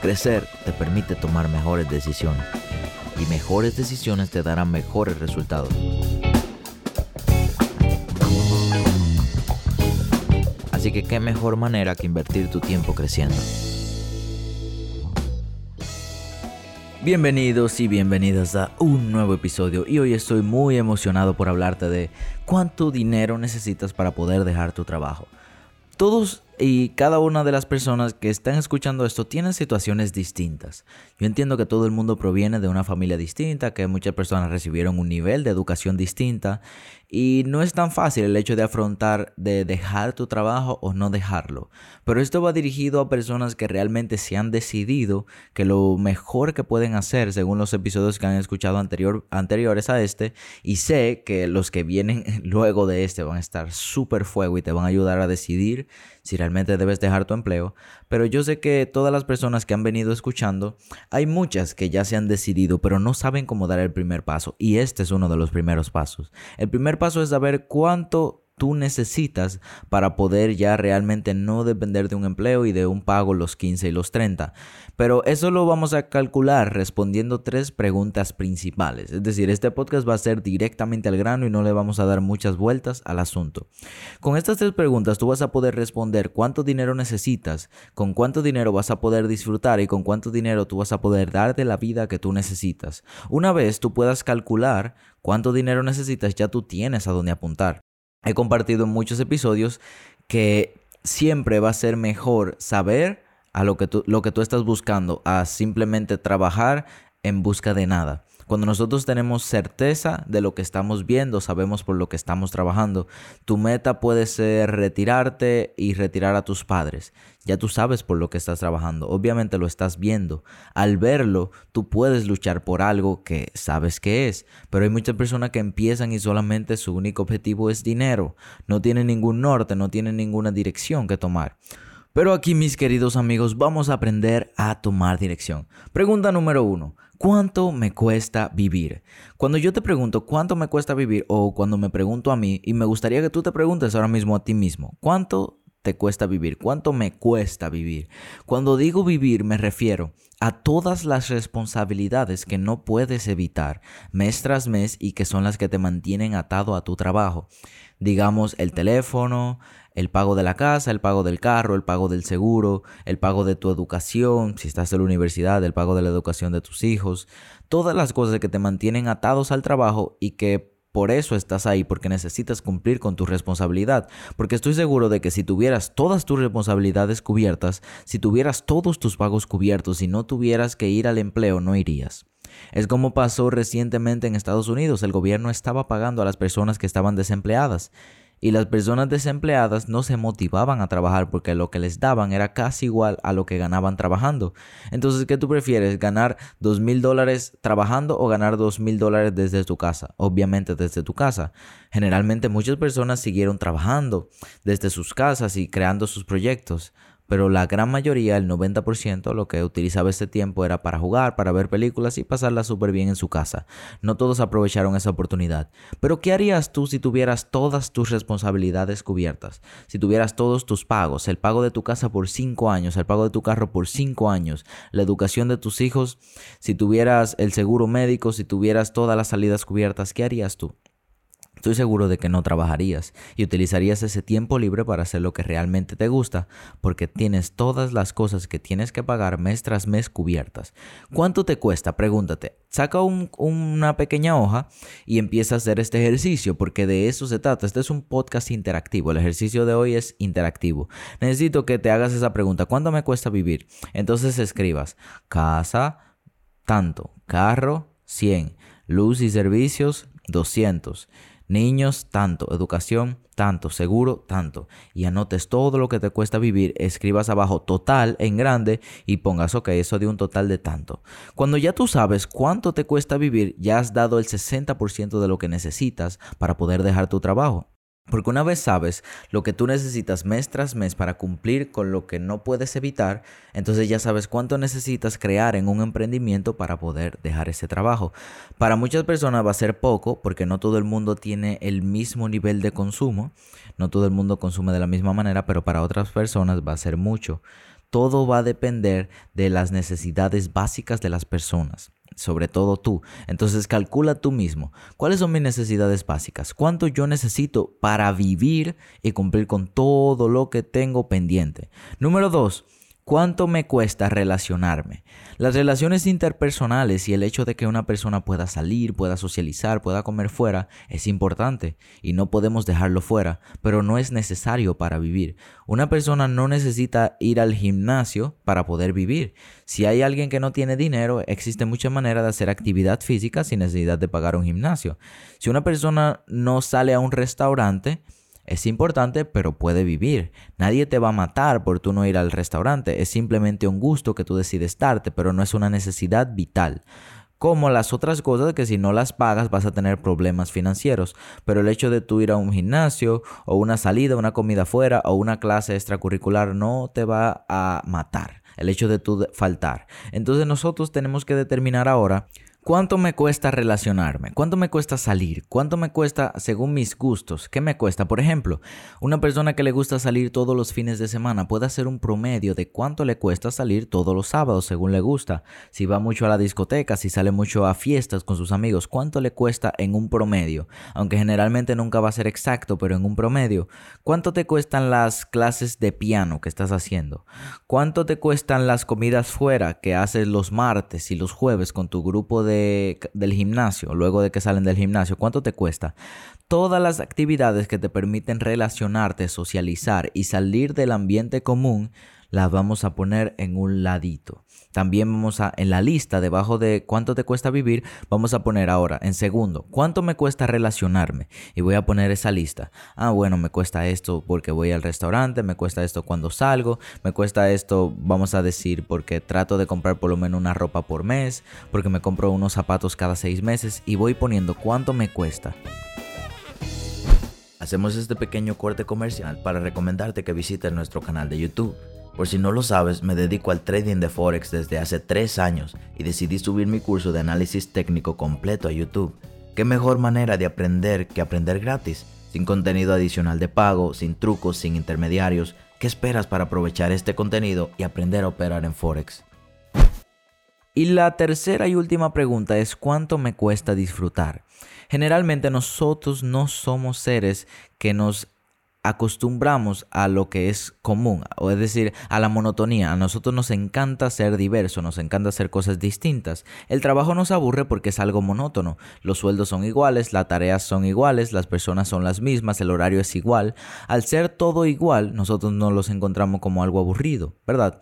Crecer te permite tomar mejores decisiones y mejores decisiones te darán mejores resultados. Así que qué mejor manera que invertir tu tiempo creciendo. Bienvenidos y bienvenidas a un nuevo episodio y hoy estoy muy emocionado por hablarte de cuánto dinero necesitas para poder dejar tu trabajo. Todos y cada una de las personas que están escuchando esto tienen situaciones distintas. Yo entiendo que todo el mundo proviene de una familia distinta, que muchas personas recibieron un nivel de educación distinta y no es tan fácil el hecho de afrontar de dejar tu trabajo o no dejarlo. Pero esto va dirigido a personas que realmente se han decidido que lo mejor que pueden hacer, según los episodios que han escuchado anterior, anteriores a este, y sé que los que vienen luego de este van a estar súper fuego y te van a ayudar a decidir si realmente debes dejar tu empleo. Pero yo sé que todas las personas que han venido escuchando, hay muchas que ya se han decidido, pero no saben cómo dar el primer paso. Y este es uno de los primeros pasos. El primer paso es saber cuánto tú necesitas para poder ya realmente no depender de un empleo y de un pago los 15 y los 30. Pero eso lo vamos a calcular respondiendo tres preguntas principales. Es decir, este podcast va a ser directamente al grano y no le vamos a dar muchas vueltas al asunto. Con estas tres preguntas tú vas a poder responder cuánto dinero necesitas, con cuánto dinero vas a poder disfrutar y con cuánto dinero tú vas a poder dar de la vida que tú necesitas. Una vez tú puedas calcular cuánto dinero necesitas, ya tú tienes a dónde apuntar. He compartido en muchos episodios que siempre va a ser mejor saber a lo que tú, lo que tú estás buscando, a simplemente trabajar en busca de nada. Cuando nosotros tenemos certeza de lo que estamos viendo, sabemos por lo que estamos trabajando. Tu meta puede ser retirarte y retirar a tus padres. Ya tú sabes por lo que estás trabajando. Obviamente lo estás viendo. Al verlo, tú puedes luchar por algo que sabes que es. Pero hay muchas personas que empiezan y solamente su único objetivo es dinero. No tienen ningún norte, no tienen ninguna dirección que tomar. Pero aquí, mis queridos amigos, vamos a aprender a tomar dirección. Pregunta número uno. ¿Cuánto me cuesta vivir? Cuando yo te pregunto cuánto me cuesta vivir o cuando me pregunto a mí, y me gustaría que tú te preguntes ahora mismo a ti mismo, ¿cuánto te cuesta vivir? ¿Cuánto me cuesta vivir? Cuando digo vivir me refiero a todas las responsabilidades que no puedes evitar mes tras mes y que son las que te mantienen atado a tu trabajo. Digamos el teléfono, el pago de la casa, el pago del carro, el pago del seguro, el pago de tu educación, si estás en la universidad, el pago de la educación de tus hijos, todas las cosas que te mantienen atados al trabajo y que por eso estás ahí, porque necesitas cumplir con tu responsabilidad. Porque estoy seguro de que si tuvieras todas tus responsabilidades cubiertas, si tuvieras todos tus pagos cubiertos y no tuvieras que ir al empleo, no irías. Es como pasó recientemente en Estados Unidos. El gobierno estaba pagando a las personas que estaban desempleadas y las personas desempleadas no se motivaban a trabajar porque lo que les daban era casi igual a lo que ganaban trabajando. Entonces, ¿qué tú prefieres? ¿Ganar dos mil dólares trabajando o ganar dos mil dólares desde tu casa? Obviamente desde tu casa. Generalmente muchas personas siguieron trabajando desde sus casas y creando sus proyectos pero la gran mayoría, el 90%, lo que utilizaba ese tiempo era para jugar, para ver películas y pasarla súper bien en su casa. No todos aprovecharon esa oportunidad. Pero ¿qué harías tú si tuvieras todas tus responsabilidades cubiertas? Si tuvieras todos tus pagos, el pago de tu casa por 5 años, el pago de tu carro por 5 años, la educación de tus hijos, si tuvieras el seguro médico, si tuvieras todas las salidas cubiertas, ¿qué harías tú? Estoy seguro de que no trabajarías y utilizarías ese tiempo libre para hacer lo que realmente te gusta, porque tienes todas las cosas que tienes que pagar mes tras mes cubiertas. ¿Cuánto te cuesta? Pregúntate. Saca una pequeña hoja y empieza a hacer este ejercicio, porque de eso se trata. Este es un podcast interactivo. El ejercicio de hoy es interactivo. Necesito que te hagas esa pregunta. ¿Cuánto me cuesta vivir? Entonces escribas casa, tanto, carro, 100, luz y servicios, 200 Niños, tanto. Educación, tanto. Seguro, tanto. Y anotes todo lo que te cuesta vivir, escribas abajo total en grande y pongas, ok, eso de un total de tanto. Cuando ya tú sabes cuánto te cuesta vivir, ya has dado el 60% de lo que necesitas para poder dejar tu trabajo. Porque una vez sabes lo que tú necesitas mes tras mes para cumplir con lo que no puedes evitar, entonces ya sabes cuánto necesitas crear en un emprendimiento para poder dejar ese trabajo. Para muchas personas va a ser poco porque no todo el mundo tiene el mismo nivel de consumo, no todo el mundo consume de la misma manera, pero para otras personas va a ser mucho. Todo va a depender de las necesidades básicas de las personas sobre todo tú. Entonces calcula tú mismo, ¿cuáles son mis necesidades básicas? ¿Cuánto yo necesito para vivir y cumplir con todo lo que tengo pendiente? Número dos, ¿Cuánto me cuesta relacionarme? Las relaciones interpersonales y el hecho de que una persona pueda salir, pueda socializar, pueda comer fuera es importante y no podemos dejarlo fuera, pero no es necesario para vivir. Una persona no necesita ir al gimnasio para poder vivir. Si hay alguien que no tiene dinero, existe mucha manera de hacer actividad física sin necesidad de pagar un gimnasio. Si una persona no sale a un restaurante, es importante, pero puede vivir. Nadie te va a matar por tú no ir al restaurante. Es simplemente un gusto que tú decides darte, pero no es una necesidad vital. Como las otras cosas que si no las pagas vas a tener problemas financieros. Pero el hecho de tú ir a un gimnasio o una salida, una comida fuera o una clase extracurricular no te va a matar. El hecho de tú faltar. Entonces nosotros tenemos que determinar ahora ¿Cuánto me cuesta relacionarme? ¿Cuánto me cuesta salir? ¿Cuánto me cuesta según mis gustos? ¿Qué me cuesta? Por ejemplo, una persona que le gusta salir todos los fines de semana puede hacer un promedio de cuánto le cuesta salir todos los sábados según le gusta. Si va mucho a la discoteca, si sale mucho a fiestas con sus amigos, ¿cuánto le cuesta en un promedio? Aunque generalmente nunca va a ser exacto, pero en un promedio. ¿Cuánto te cuestan las clases de piano que estás haciendo? ¿Cuánto te cuestan las comidas fuera que haces los martes y los jueves con tu grupo de del gimnasio, luego de que salen del gimnasio, ¿cuánto te cuesta? Todas las actividades que te permiten relacionarte, socializar y salir del ambiente común, las vamos a poner en un ladito. También vamos a, en la lista, debajo de cuánto te cuesta vivir, vamos a poner ahora, en segundo, cuánto me cuesta relacionarme. Y voy a poner esa lista. Ah, bueno, me cuesta esto porque voy al restaurante, me cuesta esto cuando salgo, me cuesta esto, vamos a decir, porque trato de comprar por lo menos una ropa por mes, porque me compro unos zapatos cada seis meses y voy poniendo cuánto me cuesta. Hacemos este pequeño corte comercial para recomendarte que visites nuestro canal de YouTube por si no lo sabes, me dedico al trading de Forex desde hace 3 años y decidí subir mi curso de análisis técnico completo a YouTube. ¿Qué mejor manera de aprender que aprender gratis? Sin contenido adicional de pago, sin trucos, sin intermediarios. ¿Qué esperas para aprovechar este contenido y aprender a operar en Forex? Y la tercera y última pregunta es ¿cuánto me cuesta disfrutar? Generalmente nosotros no somos seres que nos acostumbramos a lo que es común, o es decir, a la monotonía. A nosotros nos encanta ser diverso, nos encanta hacer cosas distintas. El trabajo nos aburre porque es algo monótono. Los sueldos son iguales, las tareas son iguales, las personas son las mismas, el horario es igual. Al ser todo igual, nosotros no los encontramos como algo aburrido, ¿verdad?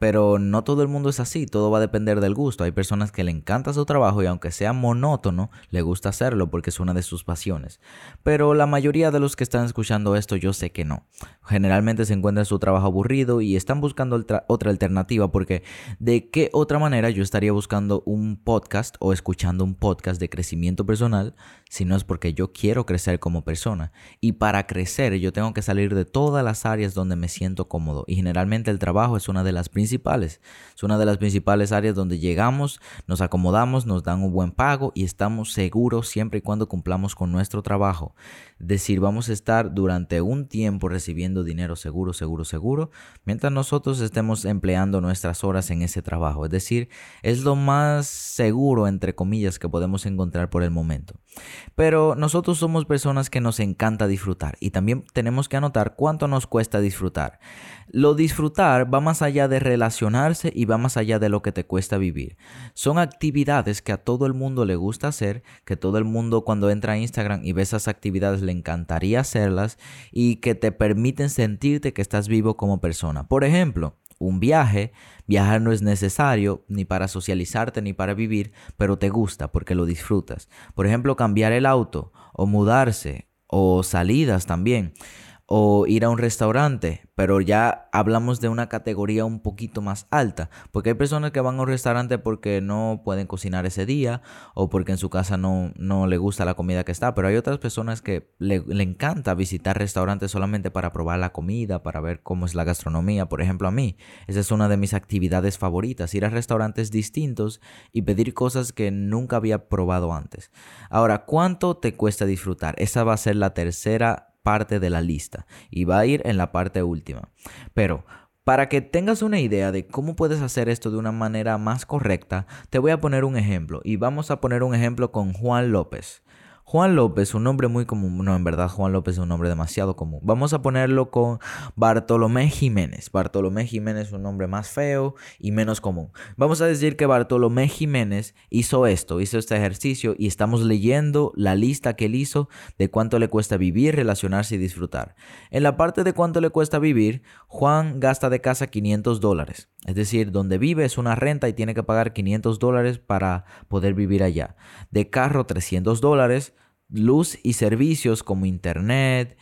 Pero no todo el mundo es así, todo va a depender del gusto. Hay personas que le encanta su trabajo y aunque sea monótono, le gusta hacerlo porque es una de sus pasiones. Pero la mayoría de los que están escuchando esto yo sé que no. Generalmente se encuentran su trabajo aburrido y están buscando otra alternativa porque de qué otra manera yo estaría buscando un podcast o escuchando un podcast de crecimiento personal si no es porque yo quiero crecer como persona. Y para crecer yo tengo que salir de todas las áreas donde me siento cómodo y generalmente el trabajo es una de las principales es una de las principales áreas donde llegamos, nos acomodamos, nos dan un buen pago y estamos seguros siempre y cuando cumplamos con nuestro trabajo. Es decir, vamos a estar durante un tiempo recibiendo dinero seguro, seguro, seguro, mientras nosotros estemos empleando nuestras horas en ese trabajo. Es decir, es lo más seguro, entre comillas, que podemos encontrar por el momento. Pero nosotros somos personas que nos encanta disfrutar y también tenemos que anotar cuánto nos cuesta disfrutar. Lo disfrutar va más allá de relacionarse y va más allá de lo que te cuesta vivir. Son actividades que a todo el mundo le gusta hacer, que todo el mundo cuando entra a Instagram y ve esas actividades le encantaría hacerlas y que te permiten sentirte que estás vivo como persona. Por ejemplo, un viaje. Viajar no es necesario ni para socializarte ni para vivir, pero te gusta porque lo disfrutas. Por ejemplo, cambiar el auto o mudarse o salidas también o ir a un restaurante, pero ya hablamos de una categoría un poquito más alta, porque hay personas que van a un restaurante porque no pueden cocinar ese día o porque en su casa no, no le gusta la comida que está, pero hay otras personas que le, le encanta visitar restaurantes solamente para probar la comida, para ver cómo es la gastronomía, por ejemplo a mí, esa es una de mis actividades favoritas, ir a restaurantes distintos y pedir cosas que nunca había probado antes. Ahora, ¿cuánto te cuesta disfrutar? Esa va a ser la tercera parte de la lista y va a ir en la parte última. Pero para que tengas una idea de cómo puedes hacer esto de una manera más correcta, te voy a poner un ejemplo y vamos a poner un ejemplo con Juan López. Juan López, un nombre muy común. No, en verdad Juan López es un nombre demasiado común. Vamos a ponerlo con Bartolomé Jiménez. Bartolomé Jiménez es un nombre más feo y menos común. Vamos a decir que Bartolomé Jiménez hizo esto, hizo este ejercicio y estamos leyendo la lista que él hizo de cuánto le cuesta vivir, relacionarse y disfrutar. En la parte de cuánto le cuesta vivir, Juan gasta de casa 500 dólares. Es decir, donde vive es una renta y tiene que pagar 500 dólares para poder vivir allá. De carro 300 dólares luz y servicios como internet,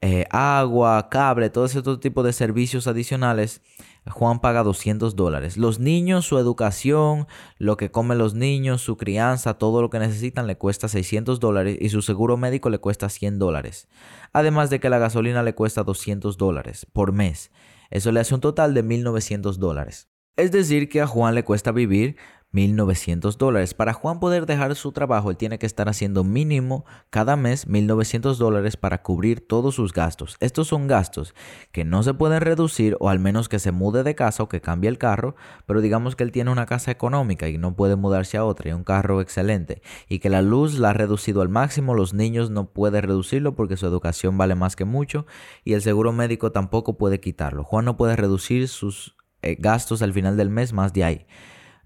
eh, agua, cable, todo ese tipo de servicios adicionales, Juan paga 200 dólares. Los niños, su educación, lo que comen los niños, su crianza, todo lo que necesitan le cuesta 600 dólares y su seguro médico le cuesta 100 dólares. Además de que la gasolina le cuesta 200 dólares por mes. Eso le hace un total de 1.900 dólares. Es decir, que a Juan le cuesta vivir 1.900 dólares. Para Juan poder dejar su trabajo, él tiene que estar haciendo mínimo cada mes 1.900 dólares para cubrir todos sus gastos. Estos son gastos que no se pueden reducir o al menos que se mude de casa o que cambie el carro, pero digamos que él tiene una casa económica y no puede mudarse a otra y un carro excelente y que la luz la ha reducido al máximo, los niños no pueden reducirlo porque su educación vale más que mucho y el seguro médico tampoco puede quitarlo. Juan no puede reducir sus eh, gastos al final del mes más de ahí.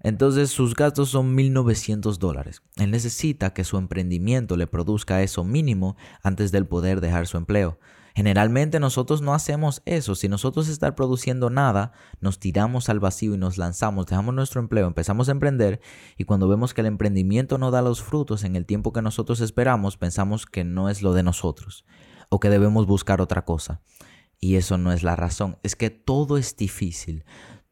Entonces sus gastos son 1.900 dólares. Él necesita que su emprendimiento le produzca eso mínimo antes del poder dejar su empleo. Generalmente nosotros no hacemos eso. Si nosotros estar produciendo nada, nos tiramos al vacío y nos lanzamos, dejamos nuestro empleo, empezamos a emprender y cuando vemos que el emprendimiento no da los frutos en el tiempo que nosotros esperamos, pensamos que no es lo de nosotros o que debemos buscar otra cosa. Y eso no es la razón. Es que todo es difícil.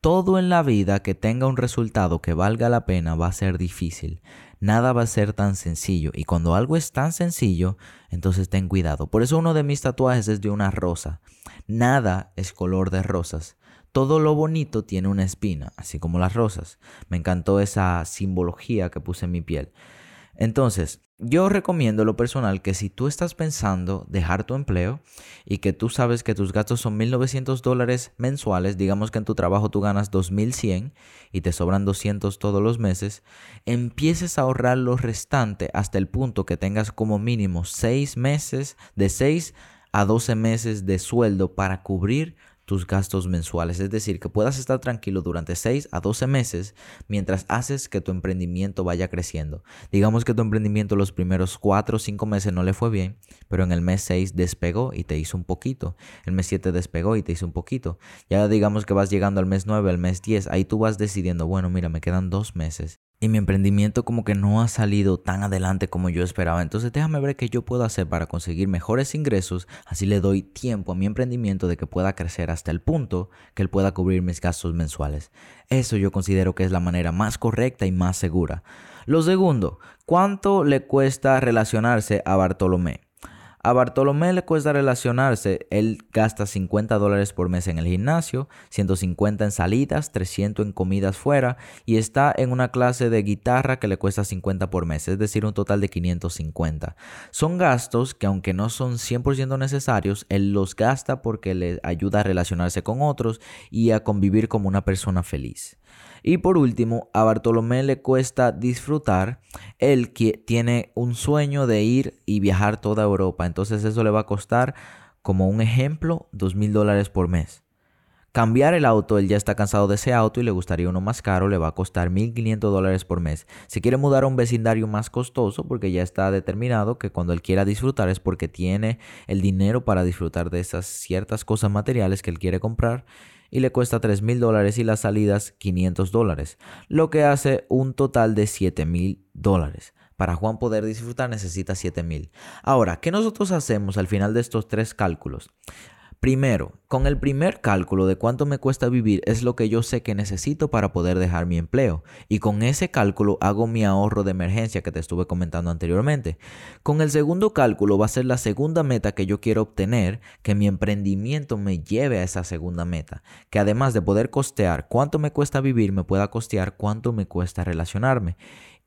Todo en la vida que tenga un resultado que valga la pena va a ser difícil. Nada va a ser tan sencillo. Y cuando algo es tan sencillo, entonces ten cuidado. Por eso uno de mis tatuajes es de una rosa. Nada es color de rosas. Todo lo bonito tiene una espina, así como las rosas. Me encantó esa simbología que puse en mi piel. Entonces, yo recomiendo lo personal que si tú estás pensando dejar tu empleo y que tú sabes que tus gastos son 1.900 dólares mensuales, digamos que en tu trabajo tú ganas 2.100 y te sobran 200 todos los meses, empieces a ahorrar lo restante hasta el punto que tengas como mínimo 6 meses, de 6 a 12 meses de sueldo para cubrir tus gastos mensuales. Es decir, que puedas estar tranquilo durante 6 a 12 meses mientras haces que tu emprendimiento vaya creciendo. Digamos que tu emprendimiento los primeros 4 o 5 meses no le fue bien, pero en el mes 6 despegó y te hizo un poquito. El mes 7 despegó y te hizo un poquito. Ya digamos que vas llegando al mes 9, al mes 10, ahí tú vas decidiendo, bueno, mira, me quedan 2 meses y mi emprendimiento como que no ha salido tan adelante como yo esperaba. Entonces déjame ver qué yo puedo hacer para conseguir mejores ingresos. Así le doy tiempo a mi emprendimiento de que pueda crecer hasta el punto que él pueda cubrir mis gastos mensuales. Eso yo considero que es la manera más correcta y más segura. Lo segundo, ¿cuánto le cuesta relacionarse a Bartolomé? A Bartolomé le cuesta relacionarse, él gasta 50 dólares por mes en el gimnasio, 150 en salidas, 300 en comidas fuera y está en una clase de guitarra que le cuesta 50 por mes, es decir, un total de 550. Son gastos que aunque no son 100% necesarios, él los gasta porque le ayuda a relacionarse con otros y a convivir como una persona feliz. Y por último, a Bartolomé le cuesta disfrutar. Él tiene un sueño de ir y viajar toda Europa. Entonces eso le va a costar, como un ejemplo, dos mil dólares por mes. Cambiar el auto, él ya está cansado de ese auto y le gustaría uno más caro, le va a costar 1.500 dólares por mes. Si quiere mudar a un vecindario más costoso, porque ya está determinado que cuando él quiera disfrutar es porque tiene el dinero para disfrutar de esas ciertas cosas materiales que él quiere comprar, y le cuesta 3 mil dólares y las salidas 500 dólares, lo que hace un total de 7 mil dólares. Para Juan poder disfrutar necesita 7 mil. Ahora, ¿qué nosotros hacemos al final de estos tres cálculos? Primero, con el primer cálculo de cuánto me cuesta vivir es lo que yo sé que necesito para poder dejar mi empleo. Y con ese cálculo hago mi ahorro de emergencia que te estuve comentando anteriormente. Con el segundo cálculo va a ser la segunda meta que yo quiero obtener, que mi emprendimiento me lleve a esa segunda meta. Que además de poder costear cuánto me cuesta vivir, me pueda costear cuánto me cuesta relacionarme.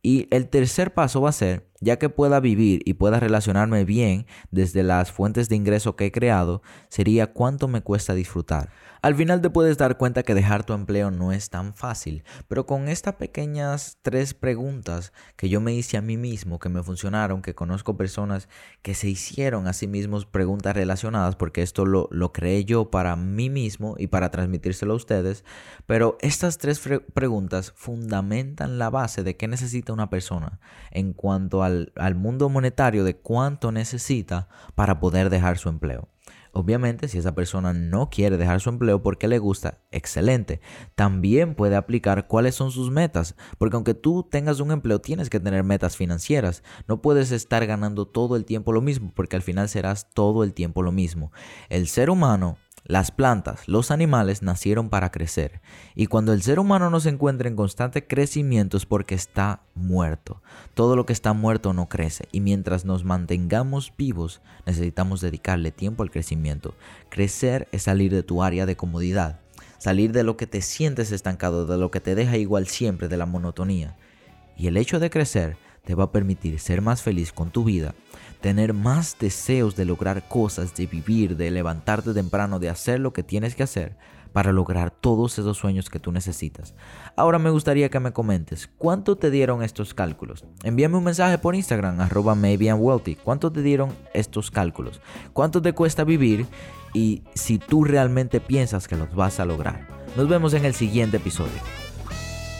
Y el tercer paso va a ser, ya que pueda vivir y pueda relacionarme bien desde las fuentes de ingreso que he creado, sería cuánto me cuesta disfrutar. Al final te puedes dar cuenta que dejar tu empleo no es tan fácil, pero con estas pequeñas tres preguntas que yo me hice a mí mismo, que me funcionaron, que conozco personas que se hicieron a sí mismos preguntas relacionadas, porque esto lo, lo creé yo para mí mismo y para transmitírselo a ustedes, pero estas tres preguntas fundamentan la base de qué necesita una persona en cuanto al, mundo monetario, de cuánto necesita para poder dejar su empleo. Obviamente, si esa persona no quiere dejar su empleo porque le gusta, excelente. También puede aplicar cuáles son sus metas, porque aunque tú tengas un empleo, tienes que tener metas financieras. No puedes estar ganando todo el tiempo lo mismo, porque al final serás todo el tiempo lo mismo. El ser humano las plantas, los animales nacieron para crecer, y cuando el ser humano no se encuentra en constante crecimiento es porque está muerto. Todo lo que está muerto no crece, y mientras nos mantengamos vivos necesitamos dedicarle tiempo al crecimiento. Crecer es salir de tu área de comodidad, salir de lo que te sientes estancado, de lo que te deja igual siempre, de la monotonía. Y el hecho de crecer te va a permitir ser más feliz con tu vida, tener más deseos de lograr cosas, de vivir, de levantarte temprano, de hacer lo que tienes que hacer para lograr todos esos sueños que tú necesitas. Ahora me gustaría que me comentes, ¿cuánto te dieron estos cálculos? Envíame un mensaje por Instagram, arroba maybeandwealthy. ¿Cuánto te dieron estos cálculos? ¿Cuánto te cuesta vivir? Y si tú realmente piensas que los vas a lograr. Nos vemos en el siguiente episodio.